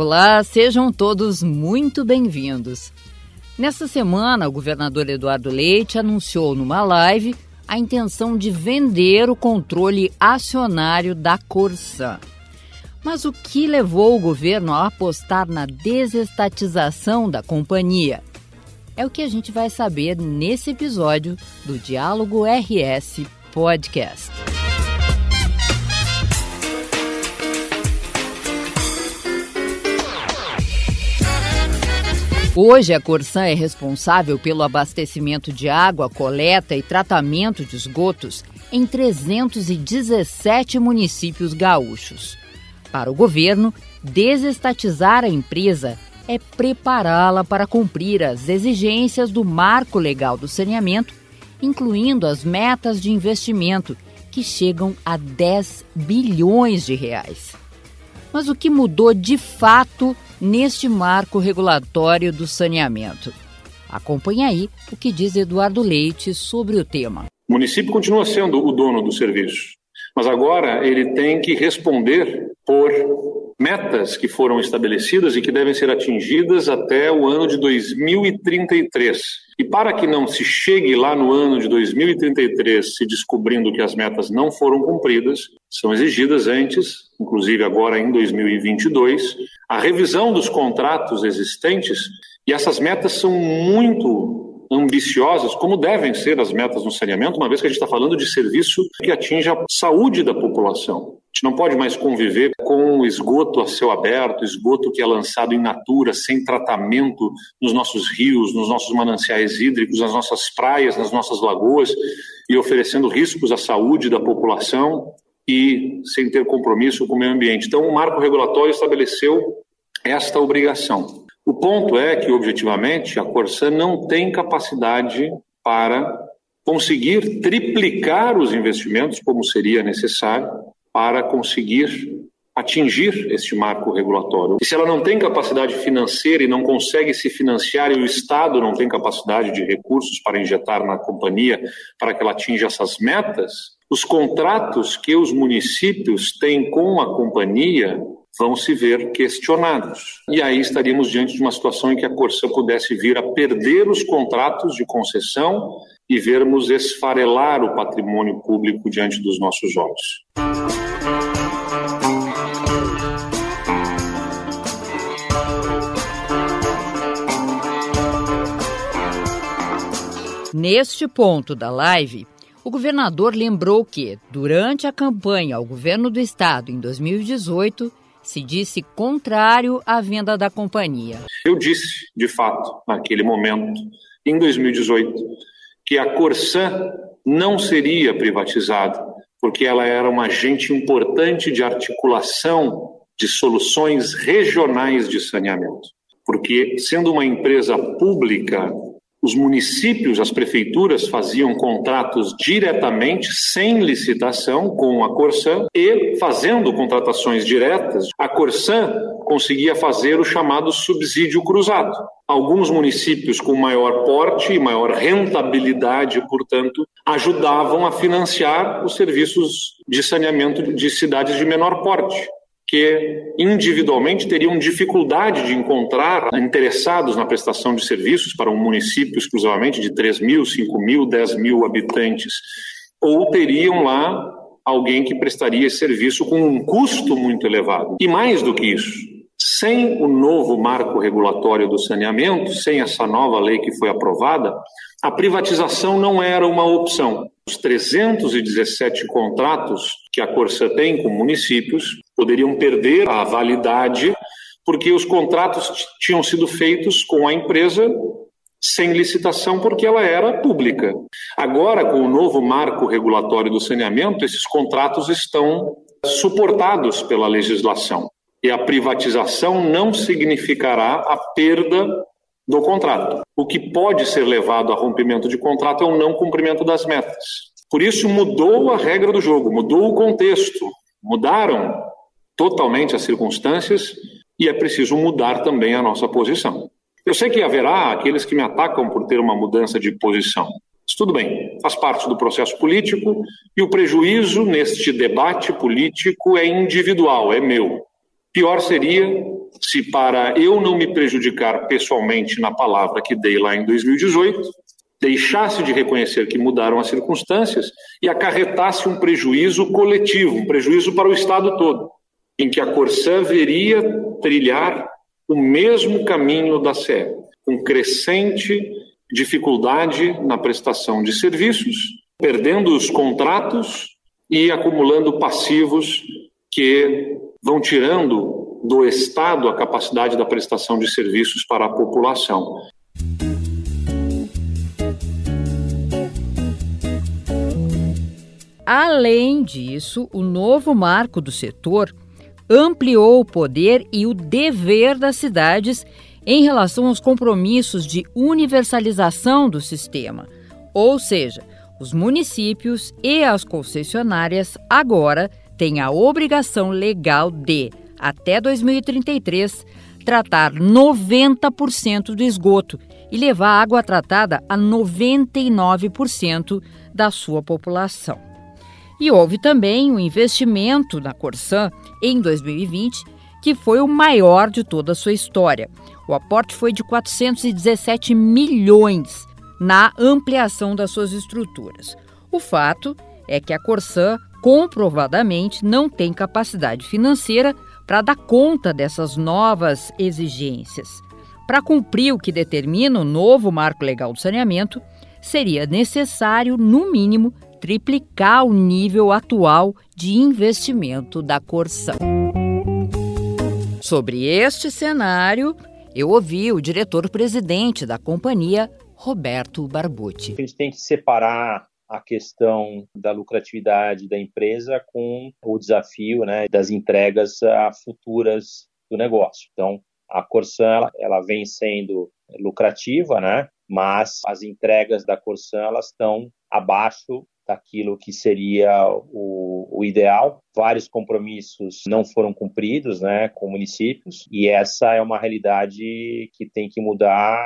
Olá, sejam todos muito bem-vindos. Nesta semana, o governador Eduardo Leite anunciou numa live a intenção de vender o controle acionário da Corsan. Mas o que levou o governo a apostar na desestatização da companhia? É o que a gente vai saber nesse episódio do Diálogo RS Podcast. Hoje, a Corsan é responsável pelo abastecimento de água, coleta e tratamento de esgotos em 317 municípios gaúchos. Para o governo, desestatizar a empresa é prepará-la para cumprir as exigências do marco legal do saneamento, incluindo as metas de investimento, que chegam a 10 bilhões de reais. Mas o que mudou de fato neste marco regulatório do saneamento. Acompanhe aí o que diz Eduardo Leite sobre o tema. O município continua sendo o dono do serviço, mas agora ele tem que responder por metas que foram estabelecidas e que devem ser atingidas até o ano de 2033. E para que não se chegue lá no ano de 2033 se descobrindo que as metas não foram cumpridas, são exigidas antes, inclusive agora em 2022, a revisão dos contratos existentes e essas metas são muito ambiciosas, como devem ser as metas no saneamento, uma vez que a gente está falando de serviço que atinge a saúde da população. A gente não pode mais conviver com esgoto a céu aberto, esgoto que é lançado in natura, sem tratamento nos nossos rios, nos nossos mananciais hídricos, nas nossas praias, nas nossas lagoas, e oferecendo riscos à saúde da população e sem ter compromisso com o meio ambiente. Então, o marco regulatório estabeleceu esta obrigação. O ponto é que, objetivamente, a Corsan não tem capacidade para conseguir triplicar os investimentos, como seria necessário, para conseguir atingir este marco regulatório. E se ela não tem capacidade financeira e não consegue se financiar e o Estado não tem capacidade de recursos para injetar na companhia para que ela atinja essas metas, os contratos que os municípios têm com a companhia vão se ver questionados. E aí estaríamos diante de uma situação em que a Corsã pudesse vir a perder os contratos de concessão e vermos esfarelar o patrimônio público diante dos nossos olhos. Neste ponto da live, o governador lembrou que, durante a campanha ao governo do estado em 2018, se disse contrário à venda da companhia. Eu disse, de fato, naquele momento, em 2018, que a Corsan não seria privatizada, porque ela era um agente importante de articulação de soluções regionais de saneamento. Porque, sendo uma empresa pública, os municípios, as prefeituras faziam contratos diretamente, sem licitação, com a Corsan e, fazendo contratações diretas, a Corsan conseguia fazer o chamado subsídio cruzado. Alguns municípios com maior porte e maior rentabilidade, portanto, ajudavam a financiar os serviços de saneamento de cidades de menor porte que individualmente teriam dificuldade de encontrar interessados na prestação de serviços para um município exclusivamente de 3 mil, 5 mil, 10 mil habitantes, ou teriam lá alguém que prestaria esse serviço com um custo muito elevado. E mais do que isso, sem o novo marco regulatório do saneamento, sem essa nova lei que foi aprovada, a privatização não era uma opção. Os 317 contratos que a Corsa tem com municípios poderiam perder a validade porque os contratos tinham sido feitos com a empresa sem licitação porque ela era pública. Agora, com o novo marco regulatório do saneamento, esses contratos estão suportados pela legislação. E a privatização não significará a perda do contrato. O que pode ser levado a rompimento de contrato é o não cumprimento das metas. Por isso, mudou a regra do jogo, mudou o contexto, mudaram totalmente as circunstâncias e é preciso mudar também a nossa posição. Eu sei que haverá aqueles que me atacam por ter uma mudança de posição. Mas tudo bem, faz parte do processo político e o prejuízo neste debate político é individual, é meu. Pior seria se, para eu não me prejudicar pessoalmente na palavra que dei lá em 2018, deixasse de reconhecer que mudaram as circunstâncias e acarretasse um prejuízo coletivo, um prejuízo para o Estado todo, em que a Corsã veria trilhar o mesmo caminho da CE, com crescente dificuldade na prestação de serviços, perdendo os contratos e acumulando passivos que vão tirando do Estado a capacidade da prestação de serviços para a população. Além disso, o novo marco do setor ampliou o poder e o dever das cidades em relação aos compromissos de universalização do sistema. Ou seja, os municípios e as concessionárias agora têm a obrigação legal de, até 2033, tratar 90% do esgoto e levar água tratada a 99% da sua população. E houve também um investimento na Corsã em 2020, que foi o maior de toda a sua história. O aporte foi de 417 milhões na ampliação das suas estruturas. O fato é que a Corsã comprovadamente não tem capacidade financeira para dar conta dessas novas exigências. Para cumprir o que determina o novo marco legal do saneamento, seria necessário, no mínimo, triplicar o nível atual de investimento da Corsã. Sobre este cenário, eu ouvi o diretor-presidente da companhia, Roberto Barbucci. A gente tem que separar a questão da lucratividade da empresa com o desafio né, das entregas futuras do negócio. Então, a Corsan ela, ela vem sendo lucrativa, né? mas as entregas da Corsan elas estão abaixo daquilo que seria o, o, ideal. Vários compromissos não foram cumpridos né, com municípios, e essa é uma realidade que tem que mudar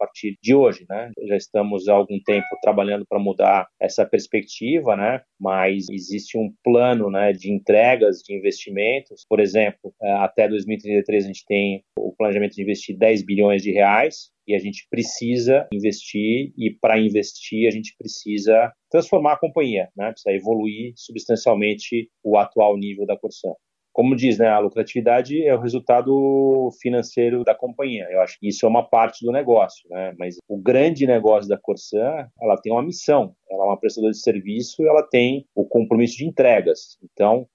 partir de hoje, né? Já estamos há algum tempo trabalhando para mudar essa perspectiva, né? Mas existe um plano, né, de entregas de investimentos. Por exemplo, eh, até 2033 a gente tem o planejamento de investir 10 bilhões de reais e a gente precisa investir e para investir a gente precisa transformar a companhia, né? Precisa evoluir substancialmente o atual nível da Corsan como diz, né, a lucratividade é o resultado financeiro da companhia. Eu acho que isso é uma parte do negócio, né? Mas o grande negócio da Corsan, ela tem uma missão. Ela é uma prestadora de serviço ela tem o compromisso de entregas. Então,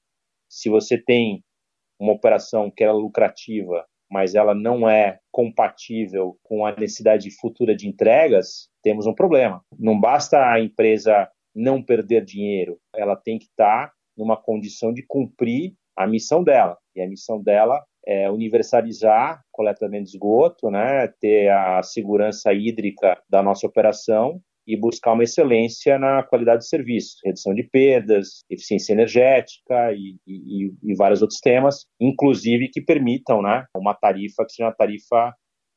se você tem uma operação que é lucrativa, mas ela não é compatível com a necessidade futura de entregas, temos um problema. Não basta a empresa não perder dinheiro, ela tem que estar numa condição de cumprir a missão dela. E a missão dela é universalizar coletamento de esgoto, né, ter a segurança hídrica da nossa operação e buscar uma excelência na qualidade de serviço, redução de perdas, eficiência energética e, e, e vários outros temas, inclusive que permitam né, uma tarifa que seja uma tarifa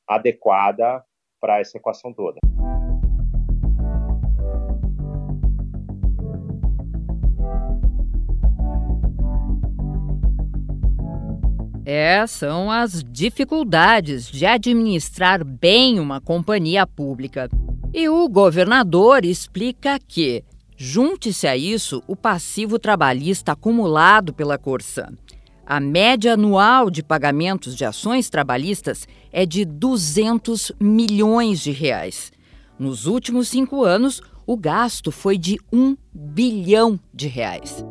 adequada para essa equação toda. É, são as dificuldades de administrar bem uma companhia pública. E o governador explica que, junte-se a isso, o passivo trabalhista acumulado pela Corsan. A média anual de pagamentos de ações trabalhistas é de 200 milhões de reais. Nos últimos cinco anos, o gasto foi de um bilhão de reais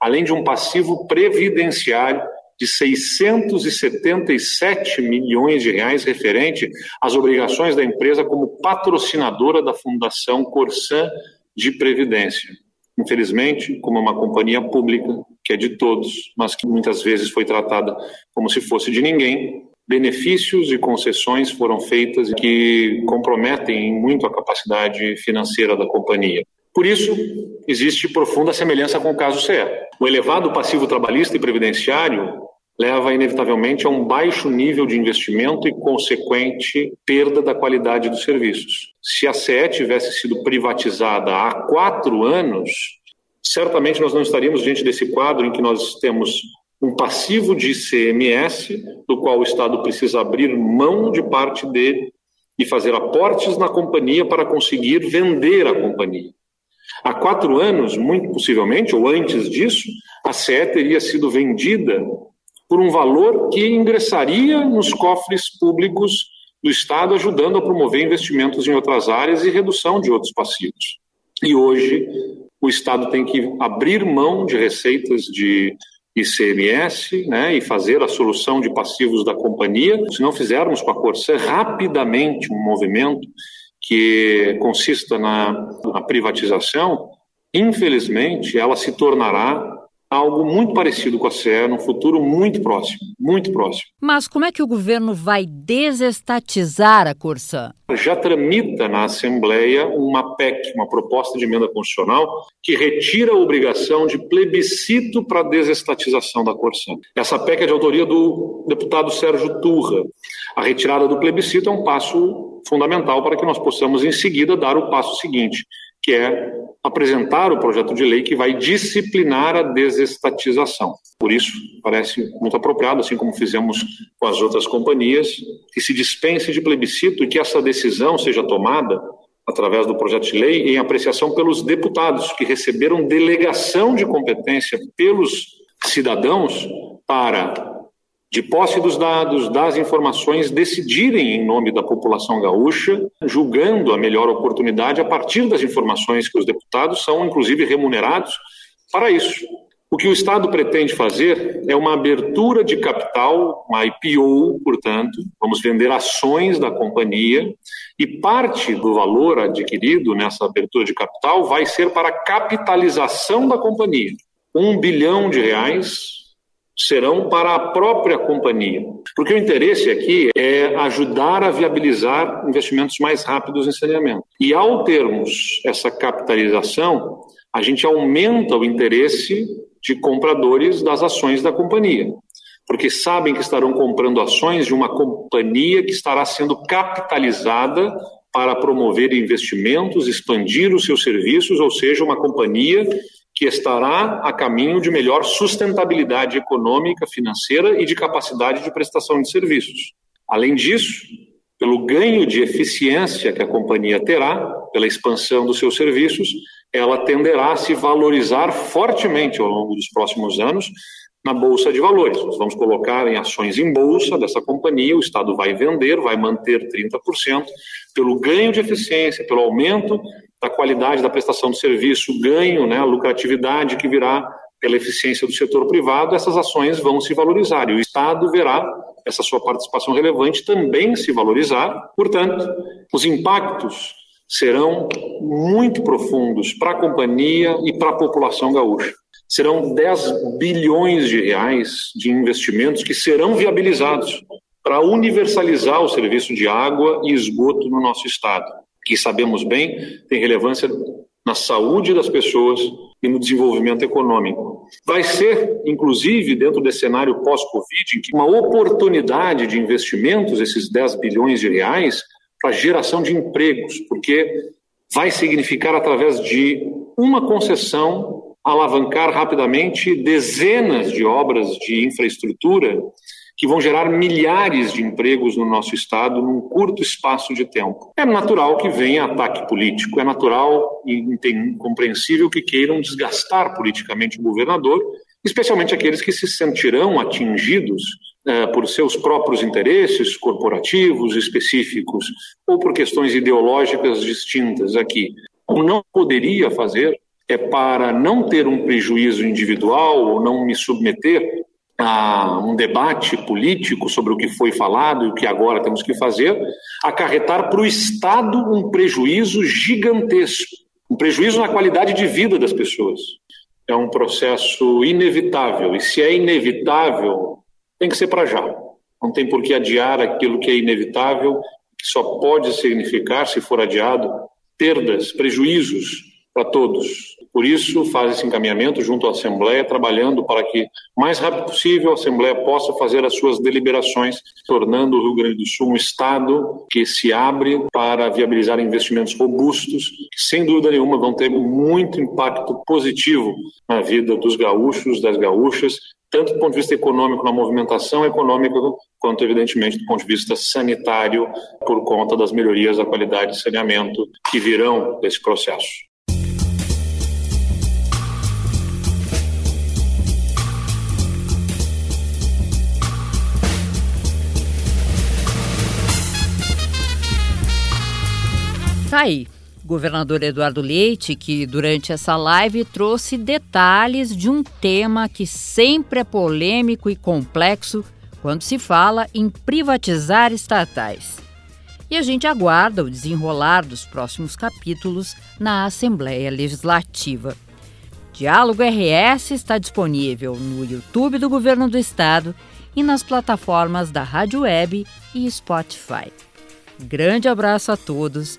além de um passivo previdenciário de 677 milhões de reais referente às obrigações da empresa como patrocinadora da Fundação Corsan de Previdência. Infelizmente, como uma companhia pública, que é de todos, mas que muitas vezes foi tratada como se fosse de ninguém, benefícios e concessões foram feitas que comprometem muito a capacidade financeira da companhia. Por isso, existe profunda semelhança com o caso CE. O elevado passivo trabalhista e previdenciário leva inevitavelmente a um baixo nível de investimento e consequente perda da qualidade dos serviços. Se a CE tivesse sido privatizada há quatro anos, certamente nós não estaríamos diante desse quadro em que nós temos um passivo de ICMS, do qual o Estado precisa abrir mão de parte dele e fazer aportes na companhia para conseguir vender a companhia. Há quatro anos, muito possivelmente, ou antes disso, a CE teria sido vendida por um valor que ingressaria nos cofres públicos do Estado, ajudando a promover investimentos em outras áreas e redução de outros passivos. E hoje, o Estado tem que abrir mão de receitas de ICMS né, e fazer a solução de passivos da companhia. Se não fizermos com a Corsã rapidamente um movimento que consista na, na privatização, infelizmente ela se tornará algo muito parecido com a CE no futuro muito próximo, muito próximo. Mas como é que o governo vai desestatizar a Corsã? Já tramita na Assembleia uma PEC, uma proposta de emenda constitucional, que retira a obrigação de plebiscito para a desestatização da Corsã. Essa PEC é de autoria do deputado Sérgio Turra. A retirada do plebiscito é um passo fundamental para que nós possamos, em seguida, dar o passo seguinte, que é apresentar o projeto de lei que vai disciplinar a desestatização. Por isso, parece muito apropriado, assim como fizemos com as outras companhias, que se dispense de plebiscito e que essa decisão seja tomada através do projeto de lei em apreciação pelos deputados que receberam delegação de competência pelos cidadãos para de posse dos dados, das informações, decidirem em nome da população gaúcha, julgando a melhor oportunidade a partir das informações que os deputados são, inclusive, remunerados para isso. O que o Estado pretende fazer é uma abertura de capital, uma IPO, portanto, vamos vender ações da companhia e parte do valor adquirido nessa abertura de capital vai ser para a capitalização da companhia. Um bilhão de reais serão para a própria companhia. Porque o interesse aqui é ajudar a viabilizar investimentos mais rápidos em saneamento. E ao termos essa capitalização, a gente aumenta o interesse de compradores das ações da companhia. Porque sabem que estarão comprando ações de uma companhia que estará sendo capitalizada para promover investimentos, expandir os seus serviços, ou seja, uma companhia que estará a caminho de melhor sustentabilidade econômica, financeira e de capacidade de prestação de serviços. Além disso, pelo ganho de eficiência que a companhia terá, pela expansão dos seus serviços, ela tenderá a se valorizar fortemente ao longo dos próximos anos na bolsa de valores. Nós vamos colocar em ações em bolsa dessa companhia, o Estado vai vender, vai manter 30%, pelo ganho de eficiência, pelo aumento da qualidade da prestação do serviço, ganho, né, a lucratividade que virá pela eficiência do setor privado, essas ações vão se valorizar e o Estado verá essa sua participação relevante também se valorizar. Portanto, os impactos serão muito profundos para a companhia e para a população gaúcha. Serão 10 bilhões de reais de investimentos que serão viabilizados para universalizar o serviço de água e esgoto no nosso estado que sabemos bem tem relevância na saúde das pessoas e no desenvolvimento econômico. Vai ser, inclusive, dentro desse cenário pós-Covid, uma oportunidade de investimentos, esses 10 bilhões de reais, para geração de empregos, porque vai significar, através de uma concessão, alavancar rapidamente dezenas de obras de infraestrutura que vão gerar milhares de empregos no nosso Estado num curto espaço de tempo. É natural que venha ataque político, é natural e incompreensível que queiram desgastar politicamente o governador, especialmente aqueles que se sentirão atingidos eh, por seus próprios interesses corporativos específicos ou por questões ideológicas distintas aqui. O não poderia fazer é para não ter um prejuízo individual ou não me submeter a um debate político sobre o que foi falado e o que agora temos que fazer, acarretar para o Estado um prejuízo gigantesco, um prejuízo na qualidade de vida das pessoas. É um processo inevitável, e se é inevitável, tem que ser para já. Não tem por que adiar aquilo que é inevitável, que só pode significar, se for adiado, perdas, prejuízos para todos. Por isso, faz esse encaminhamento junto à Assembleia, trabalhando para que, mais rápido possível, a Assembleia possa fazer as suas deliberações, tornando o Rio Grande do Sul um Estado que se abre para viabilizar investimentos robustos, que, sem dúvida nenhuma, vão ter muito impacto positivo na vida dos gaúchos, das gaúchas tanto do ponto de vista econômico, na movimentação econômica, quanto, evidentemente, do ponto de vista sanitário, por conta das melhorias da qualidade de saneamento que virão desse processo. Tá aí governador Eduardo Leite, que durante essa live trouxe detalhes de um tema que sempre é polêmico e complexo quando se fala em privatizar estatais. E a gente aguarda o desenrolar dos próximos capítulos na Assembleia Legislativa. Diálogo RS está disponível no YouTube do Governo do Estado e nas plataformas da Rádio Web e Spotify. Grande abraço a todos